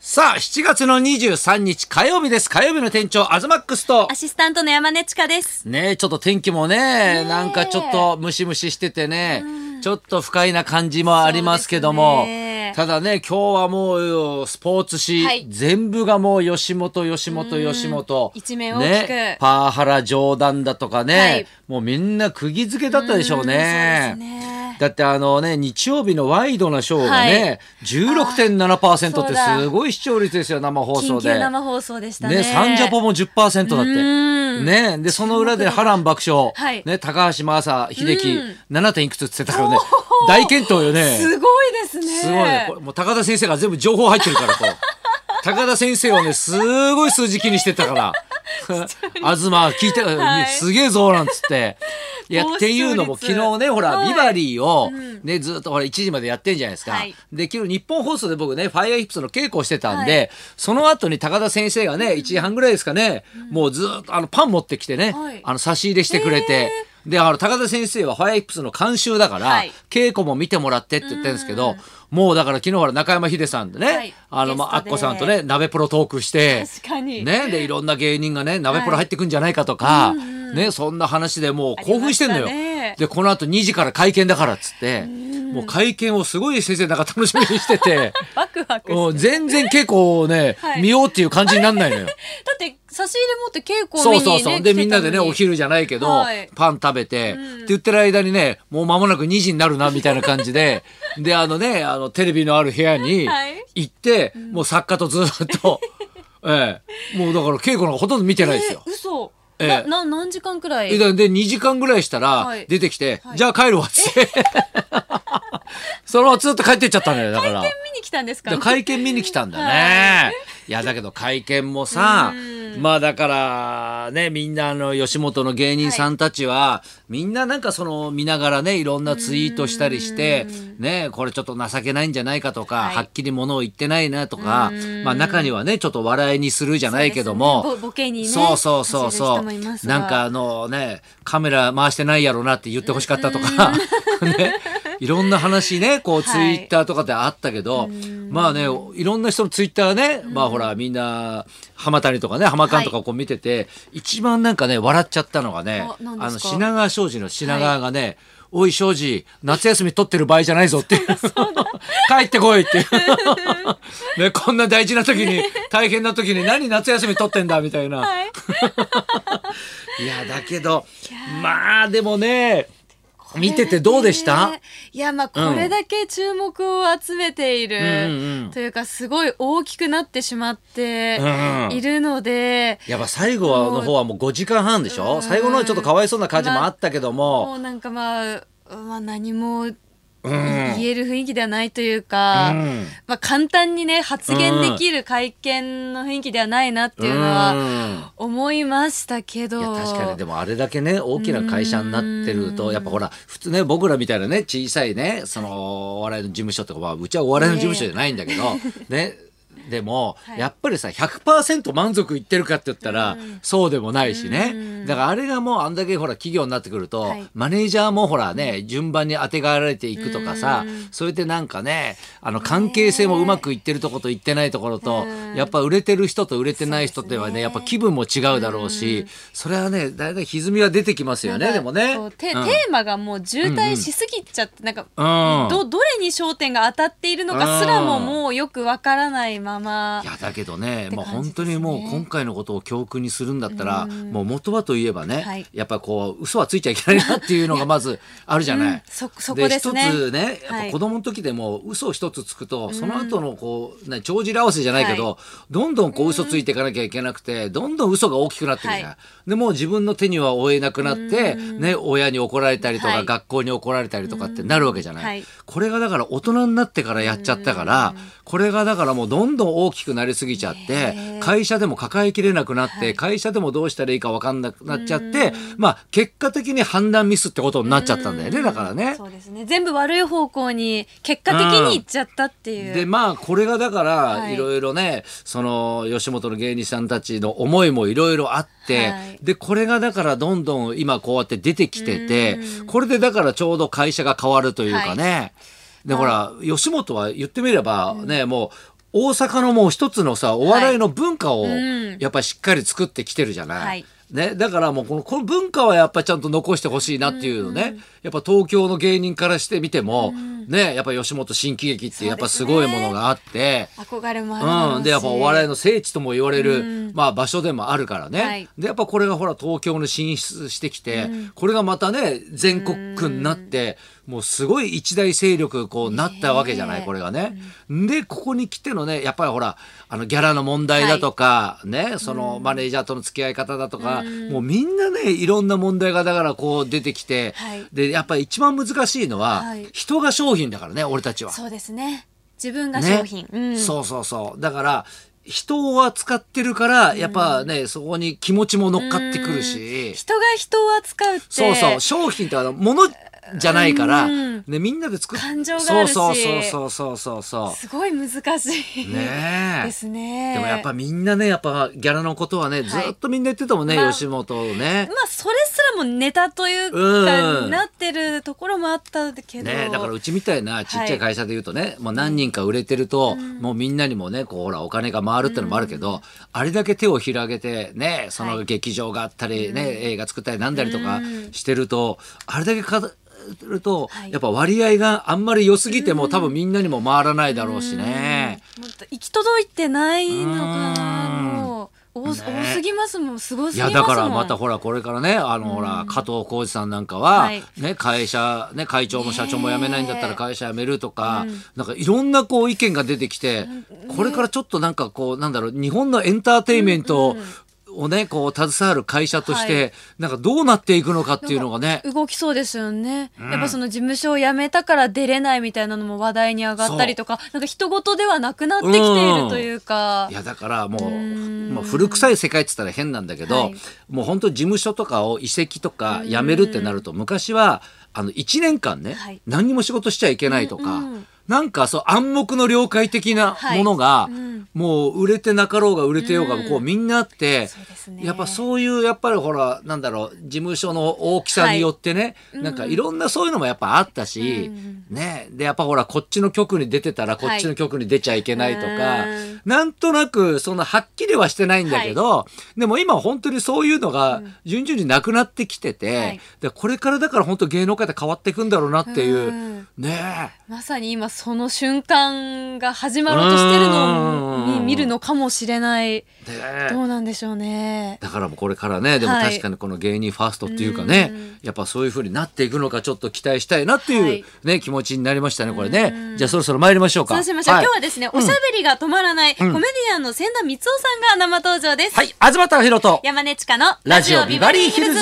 さあ、7月の23日火曜日です。火曜日の店長、アズマックスとア。シスタントの山根千佳です。ねちょっと天気もね、なんかちょっとムシムシしててね、ちょっと不快な感じもありますけども、ただね、今日はもうスポーツ紙、はい全部がもう吉本、吉本、吉本。一面大きくね、パワハラ冗談だとかね、はいもうみんな釘付けだったでしょうね。うんそうですねだってあのね、日曜日のワイドなショーがね、16.7%ってすごい視聴率ですよ、生放送緊で。急生放送でしたね。ね、サンジャポも10%だって。うんね、で、その裏で波乱爆笑。はいね、高橋真麻、秀樹うん、7. 点いくつって言ってたからね。大健闘よね。すごいですね。すごいね。もう高田先生が全部情報入ってるから、こう。高田先生をね、すごい数字気にしてたから。東聞いて、はいすげえぞなんつって。いや、高 っていうのも昨日ね、ほら、はいビバリーを、ね、ずっとほら、1時までやってんじゃないですか。はいで、昨日日本放送で僕ね、ファイアーヒップスの稽古をしてたんで、その後に高田先生がね、1時半ぐらいですかね、もうずっとあの、パン持ってきてね、はいあの、差し入れしてくれて、で、あの、高田先生はファイアーヒップスの監修だから、はい稽古も見てもらってって言ってるんですけど、もうだから昨日ほら中山秀さんでね、はいあの、まあ、アッコさんとね、鍋プロトークして。ね、で、いろんな芸人がね、鍋プロ入ってくんじゃないかとか、ね、そんな話でもう興奮してんのよ。で、この後2時から会見だからっつって、もう会見をすごい先生なんか楽しみにしてて、ワクワク。全然稽古をね、はい見ようっていう感じになんないのよ。だって差し入れ持って稽古をそう見に、ね、そうそう。で、みんなでね、お昼じゃないけど、はい。パン食べて、って言ってる間にね、もう間もなく2時になるな、みたいな感じで、で、あのね、あの、テレビのある部屋にはい。行って、もう作家とずっと、ええ、もうだから稽古なんかほとんど見てないですよ。えー嘘。ええ。な、な、何時間くらい？で、で2時間ぐらいしたらはい。出てきて、はい。じゃあ帰るわっつって。そのままずっと帰ってっちゃったのよ、だから。見に来たんですか？で会見見に来たんだね。い。やだけど会見もさまあだからねみんなあの吉本の芸人さんたちは、みんななんかその見ながらねいろんなツイートしたりしてねこれちょっと情けないんじゃないかとか、はっきりものを言ってないなとかまあ中にはねちょっと笑いにするじゃないけども、そうボボケにねそうそうそうそう。なんかあのねカメラ回してないやろなって言ってほしかったとか ねいろんな話ねこうツイはいッターとかであったけど、まあねいろんな人のツイッターね、まあほらみんな浜谷とかね浜館とかこう見てて、一番なんかね笑っちゃったのがねあの品川庄司の品川がね、おい庄司夏休み取ってる場合じゃないぞっていう。帰ってこいって ね、こんな大事な時に大変な時に何夏休み取ってんだみたいな、はい。いやだけどまあでもね見ててどうでした？ねいやまあこれだけ注目を集めている、うん。うんというかすごい大きくなってしまってうんいるので、やっぱ最後の方はもう5時間半でしょ？最後の方はちょっとかわいそうな感じもあったけども、もうなんかまあ、まあ、何もうん言える雰囲気ではないというか、うん。まあ、簡単にね発言できる会見の雰囲気ではないなっていうのは思いましたけど、いや確かにでもあれだけね大きな会社になってるとやっぱほら普通ね僕らみたいなね小さいねそのお笑いの事務所とかまあうちはお笑いの事務所じゃないんだけど、ねでも、はい。やっぱりさ100%満足いってるかって言ったら、そうでもないしね、だからあれがもうあんだけほら企業になってくると、はい。マネージャーもほらね順番に当てがわられていくとかさ、それでなんかねあの関係性もうまくいってるとこといってないところと、やっぱ売れてる人と売れてない人ってはねやっぱ気分も違うだろうし、それはねだいたい歪みは出てきますよねでもね。テうん。テーマがもう渋滞しすぎちゃって、なんか、うんどどれに焦点が当たっているのかすらももうよくわからないままいやだけどね、ってもう本当にもう今回のことを教訓にするんだったら、もう元はといえばね、はい。やっぱこう嘘はついちゃいけないなっていうのが まずあるじゃない。うん。そそこですね。一つねやっはい。ぱ子供の時でも嘘一つつくと、その後のこうね帳尻合わせじゃないけど、どんどんこう嘘ついていかなきゃいけなくて、どんどん嘘が大きくなっていくじゃない。はい。でもう自分の手には負えなくなって、ね親に怒られたりとか、はい。学校に怒られたりとかってなるわけじゃない。はい。これがだから大人になってからやっちゃったから、これがだからもうどんどん大きくなりすぎちゃって、会社でも抱えきれなくなって、会社でもどうしたらいいか分かんなくなっちゃって、まあ結果的に判断ミスってことになっちゃったんだよね、だからね。そうですね。全部悪い方向に結果的にいっちゃったっていう、でまあこれがだからはい。いろいろね、その吉本の芸人さんたちの思いもいろいろあって、はい。でこれがだからどんどん今こうやって出てきててこれでだからちょうど会社が変わるというかね、でほら吉本は言ってみればね、もう大阪のもう一つのさお笑いの文化をうん。やっぱりしっかり作ってきてるじゃない。はい。ね、だからもうこのこの文化はやっぱりちゃんと残してほしいなっていうのね、やっぱ東京の芸人からしてみても、ねやっぱ吉本新喜劇ってやっぱすごいものがあって。憧れもあるうん、でやっぱお笑いの聖地とも言われる、うん。まあ、場所でもあるからね、はい。でやっぱこれがほら東京に進出してきて、これがまたね全国区になって、もうすごい一大勢力こうなったわけじゃない、これがね。でここに来てのねやっぱりほらあのギャラの問題だとか、ねそのマネージャーとの付き合い方だとか、もうみんなねいろんな問題がだからこう出てきて、はい。でやっぱり一番難しいのは、はい。人が商品だからね俺たちは。そうですね。自分が商品、うん。そうそうそう。だから人を扱ってるからやっぱね、そこに気持ちも乗っかってくるし、人が人を扱うってそうそう。商品ってあの物じゃないから、うん。ね、みんなで作っ感情があるし。そうそうそうそうそうそう。すごい難しい。ねえ。ですね。でもやっぱみんなねやっぱギャラのことはね、ずっとみんな言ってたもんね、まあ吉本をね。まあそれすらもネタというか、うんなってるところもあったけど、ね、だからうちみたいなちっちゃい会社で言うとね、もう何人か売れてると、もうみんなにもねこうほらお金が回るってのもあるけど、あれだけ手を広げてねその劇場があったり、ね映画作ったりなんだりとかしてると、あれだけかると、はい。やっぱ割合があんまり良すぎても、多分みんなにも回らないだろうしね。もっと行き届いてないのかな多,、すぎますもん。すごすいぎますもん。やだからまたほらこれからねあのほら加藤浩次さんなんかは、はい。ね、会社、ね、会長も社長も辞めないんだったら会社辞めるとか、なんかいろんなこう意見が出てきて、これからちょっとなんかこうなんだろう日本のエンターテインメントをねこう携わる会社として、はい。なんかどうなっていくのかっていうのがね。動きそうですよね、やっぱその事務所を辞めたから出れないみたいなのも話題に上がったりとかなんか人事ではなくなってきているというか。いやだからもうんまあ、古臭い世界って言ったら変なんだけど、はい。もう本当事務所とかを移籍とか辞めるってなると昔はあの1年間ね、はい。何にも仕事しちゃいけないとか、うんうん。なんかそう暗黙の了解的なはい。ものが、うん。もう売れてなかろうが売れてようが、うん。こうみんなあって、ね。やっぱそういうやっぱりほらなんだろう事務所の大きさによってね、なんかいろんなそういうのもやっぱあったし、うん。ね。でやっぱほらこっちの局に出てたらこっちの局に出ちゃいけないとか、うん。なんとなくそのはっきりはしてないんだけど、でも今本当にそういうのが順々になくなってきてて、はい。でこれからだから本当芸能界って変わっていくんだろうなっていう、うん。ねまさに今その瞬間が始まろうとしてるのに見るのかもしれないどうなんでしょうね。だからもうこれからねでもはい。確かにこの芸人ファーストっていうかね、やっぱそういう風になっていくのかちょっと期待したいなっていう、はい。ね気持ちになりましたねこれね。じゃあそろそろ参りましょうか。そうしましょう、はい。今日はですね、おしゃべりが止まらない、コメディアンのせんだみつおさんが生登場です、はい。東貴博と山根千佳のラジオビバリー昼ズ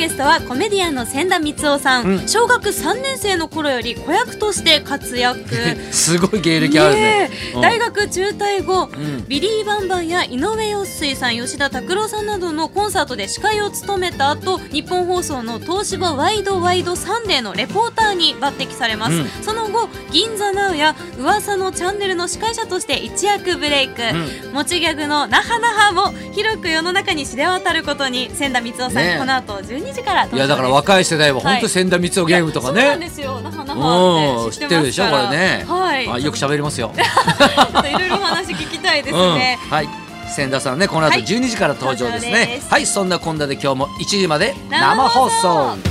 ゲストはコメディアンのせんだみつおさん、うん。小学3年生の頃より子役として活躍。すごい芸歴あるね。ねえ。うん。大学中退後、ん。ビリー・バンバンや井上陽水さん吉田拓郎さんなどのコンサートで司会を務めた後ニッポン放送の東芝ワイドワイドサンデーのレポーターに抜擢されます、うん。その後銀座ナウや噂のチャンネルの司会者として一躍ブレイク、持ちギャグのナハナハも広く世の中に知れ渡ることに千田光夫さん、ねえ。この後12時からいやだから若い世代は本当はい。千田光夫ゲームとかね、ですよ。ナハナハうんって知ってるでしょこれね、はい。あよく喋りますよ、いろいろお話聞きたいですね、うん、はい。千田さんねこの後はい。12時から登場ですね、登場です。はいそんなこんなで今日も1時まで生放送